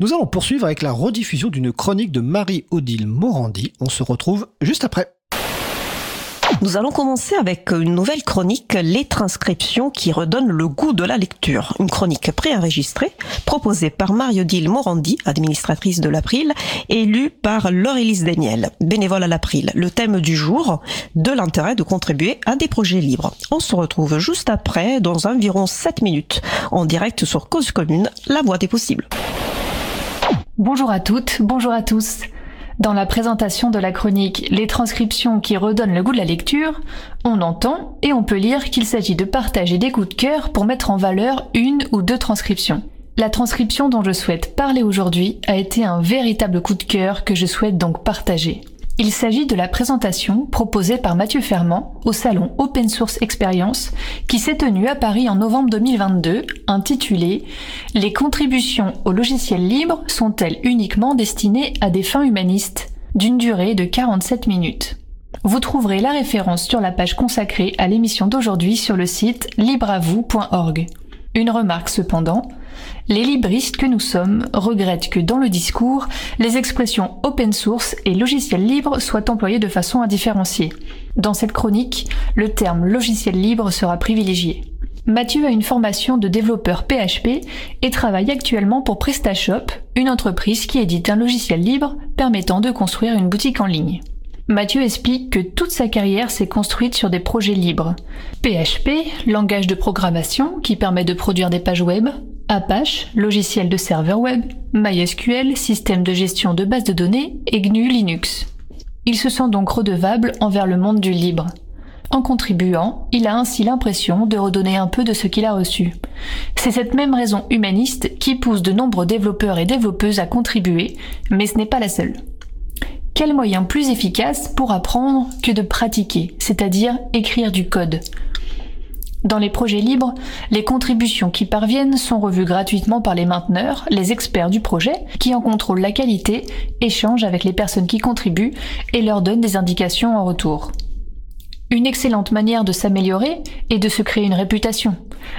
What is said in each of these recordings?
Nous allons poursuivre avec la rediffusion d'une chronique de Marie-Odile Morandi. On se retrouve juste après. Nous allons commencer avec une nouvelle chronique, les transcriptions qui redonnent le goût de la lecture. Une chronique préenregistrée, proposée par Marie-Odile Morandi, administratrice de l'April, et lue par Laurelise Daniel, bénévole à l'April. Le thème du jour, de l'intérêt de contribuer à des projets libres. On se retrouve juste après, dans environ 7 minutes, en direct sur Cause Commune, la voie des possibles. Bonjour à toutes, bonjour à tous. Dans la présentation de la chronique Les transcriptions qui redonnent le goût de la lecture, on entend et on peut lire qu'il s'agit de partager des coups de cœur pour mettre en valeur une ou deux transcriptions. La transcription dont je souhaite parler aujourd'hui a été un véritable coup de cœur que je souhaite donc partager. Il s'agit de la présentation proposée par Mathieu Fermand au salon Open Source Experience qui s'est tenu à Paris en novembre 2022, intitulée Les contributions au logiciel libre sont-elles uniquement destinées à des fins humanistes? d'une durée de 47 minutes. Vous trouverez la référence sur la page consacrée à l'émission d'aujourd'hui sur le site libreavou.org. Une remarque cependant, les libristes que nous sommes regrettent que dans le discours, les expressions open source et logiciel libre soient employées de façon indifférenciée. Dans cette chronique, le terme logiciel libre sera privilégié. Mathieu a une formation de développeur PHP et travaille actuellement pour PrestaShop, une entreprise qui édite un logiciel libre permettant de construire une boutique en ligne. Mathieu explique que toute sa carrière s'est construite sur des projets libres. PHP, langage de programmation qui permet de produire des pages web, Apache, logiciel de serveur web, MySQL, système de gestion de base de données et GNU Linux. Il se sent donc redevable envers le monde du libre. En contribuant, il a ainsi l'impression de redonner un peu de ce qu'il a reçu. C'est cette même raison humaniste qui pousse de nombreux développeurs et développeuses à contribuer, mais ce n'est pas la seule. Quel moyen plus efficace pour apprendre que de pratiquer, c'est-à-dire écrire du code? Dans les projets libres, les contributions qui parviennent sont revues gratuitement par les mainteneurs, les experts du projet, qui en contrôlent la qualité, échangent avec les personnes qui contribuent et leur donnent des indications en retour. Une excellente manière de s'améliorer est de se créer une réputation.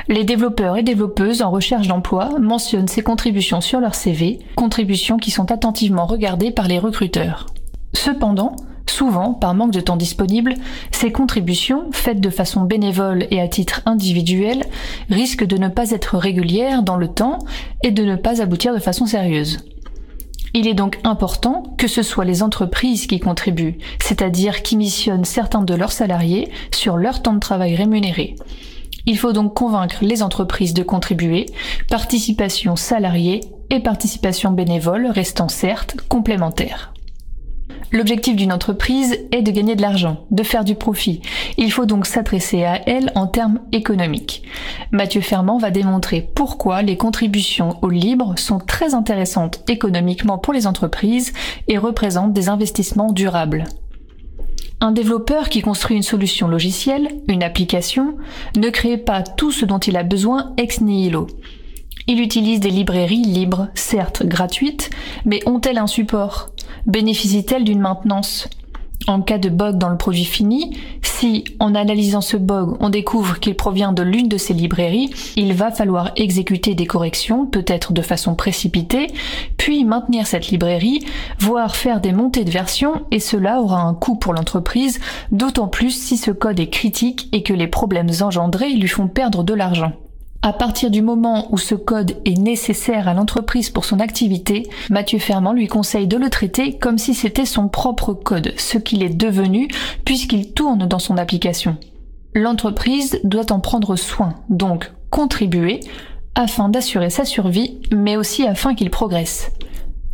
Les développeurs et développeuses en recherche d'emploi mentionnent ces contributions sur leur CV, contributions qui sont attentivement regardées par les recruteurs. Cependant, Souvent, par manque de temps disponible, ces contributions, faites de façon bénévole et à titre individuel, risquent de ne pas être régulières dans le temps et de ne pas aboutir de façon sérieuse. Il est donc important que ce soit les entreprises qui contribuent, c'est-à-dire qui missionnent certains de leurs salariés sur leur temps de travail rémunéré. Il faut donc convaincre les entreprises de contribuer, participation salariée et participation bénévole restant certes complémentaires. L'objectif d'une entreprise est de gagner de l'argent, de faire du profit. Il faut donc s'adresser à elle en termes économiques. Mathieu Fermand va démontrer pourquoi les contributions au libre sont très intéressantes économiquement pour les entreprises et représentent des investissements durables. Un développeur qui construit une solution logicielle, une application, ne crée pas tout ce dont il a besoin ex nihilo. Il utilise des librairies libres, certes gratuites, mais ont-elles un support? Bénéficient-elles d'une maintenance? En cas de bug dans le produit fini, si en analysant ce bug on découvre qu'il provient de l'une de ces librairies, il va falloir exécuter des corrections, peut-être de façon précipitée, puis maintenir cette librairie, voire faire des montées de version, et cela aura un coût pour l'entreprise, d'autant plus si ce code est critique et que les problèmes engendrés lui font perdre de l'argent. À partir du moment où ce code est nécessaire à l'entreprise pour son activité, Mathieu Fermand lui conseille de le traiter comme si c'était son propre code, ce qu'il est devenu puisqu'il tourne dans son application. L'entreprise doit en prendre soin, donc contribuer, afin d'assurer sa survie, mais aussi afin qu'il progresse.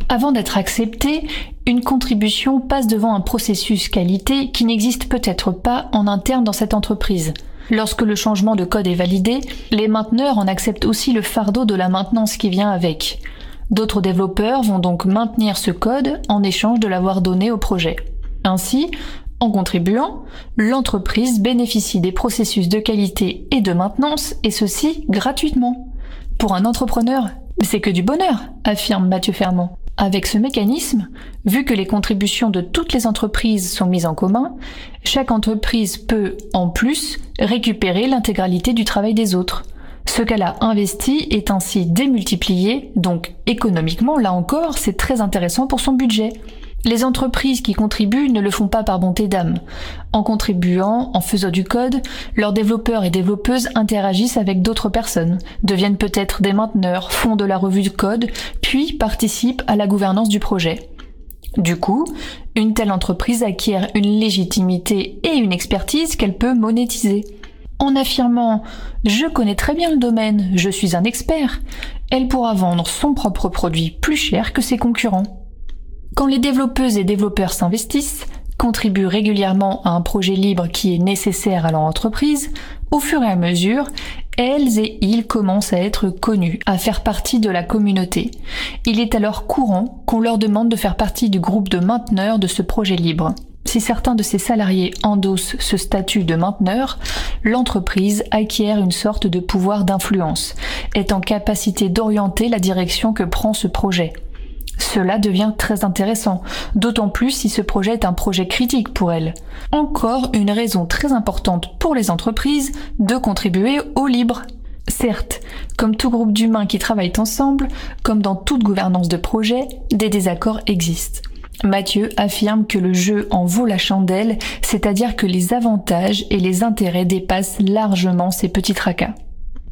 Avant d'être accepté, une contribution passe devant un processus qualité qui n'existe peut-être pas en interne dans cette entreprise. Lorsque le changement de code est validé, les mainteneurs en acceptent aussi le fardeau de la maintenance qui vient avec. D'autres développeurs vont donc maintenir ce code en échange de l'avoir donné au projet. Ainsi, en contribuant, l'entreprise bénéficie des processus de qualité et de maintenance, et ceci gratuitement. Pour un entrepreneur, c'est que du bonheur, affirme Mathieu Fermont. Avec ce mécanisme, vu que les contributions de toutes les entreprises sont mises en commun, chaque entreprise peut, en plus, récupérer l'intégralité du travail des autres. Ce qu'elle a investi est ainsi démultiplié, donc économiquement, là encore, c'est très intéressant pour son budget. Les entreprises qui contribuent ne le font pas par bonté d'âme. En contribuant, en faisant du code, leurs développeurs et développeuses interagissent avec d'autres personnes, deviennent peut-être des mainteneurs, font de la revue de code, puis participent à la gouvernance du projet. Du coup, une telle entreprise acquiert une légitimité et une expertise qu'elle peut monétiser. En affirmant ⁇ Je connais très bien le domaine, je suis un expert ⁇ elle pourra vendre son propre produit plus cher que ses concurrents. Quand les développeuses et développeurs s'investissent, contribuent régulièrement à un projet libre qui est nécessaire à leur entreprise, au fur et à mesure, elles et ils commencent à être connus, à faire partie de la communauté. Il est alors courant qu'on leur demande de faire partie du groupe de mainteneurs de ce projet libre. Si certains de ces salariés endossent ce statut de mainteneur, l'entreprise acquiert une sorte de pouvoir d'influence, est en capacité d'orienter la direction que prend ce projet. Cela devient très intéressant, d'autant plus si ce projet est un projet critique pour elles. Encore une raison très importante pour les entreprises de contribuer au libre. Certes, comme tout groupe d'humains qui travaillent ensemble, comme dans toute gouvernance de projet, des désaccords existent. Mathieu affirme que le jeu en vaut la chandelle, c'est-à-dire que les avantages et les intérêts dépassent largement ces petits tracas.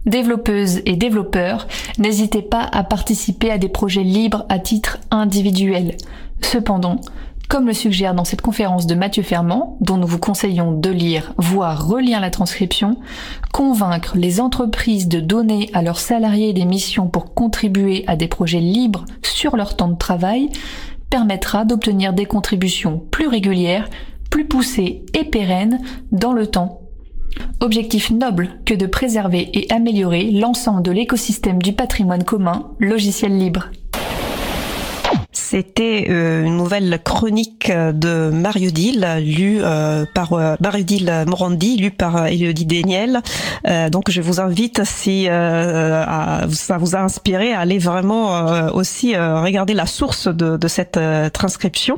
Développeuses et développeurs, n'hésitez pas à participer à des projets libres à titre individuel. Cependant, comme le suggère dans cette conférence de Mathieu Fermand, dont nous vous conseillons de lire, voire relire la transcription, convaincre les entreprises de donner à leurs salariés des missions pour contribuer à des projets libres sur leur temps de travail permettra d'obtenir des contributions plus régulières, plus poussées et pérennes dans le temps Objectif noble que de préserver et améliorer l'ensemble de l'écosystème du patrimoine commun, logiciel libre. C'était euh, une nouvelle chronique de Mario Dill, lue euh, par euh, Mario Dill Morandi, lue par Elodie Daniel. donc je vous invite, si ça vous a inspiré, à aller vraiment aussi regarder la source de cette transcription.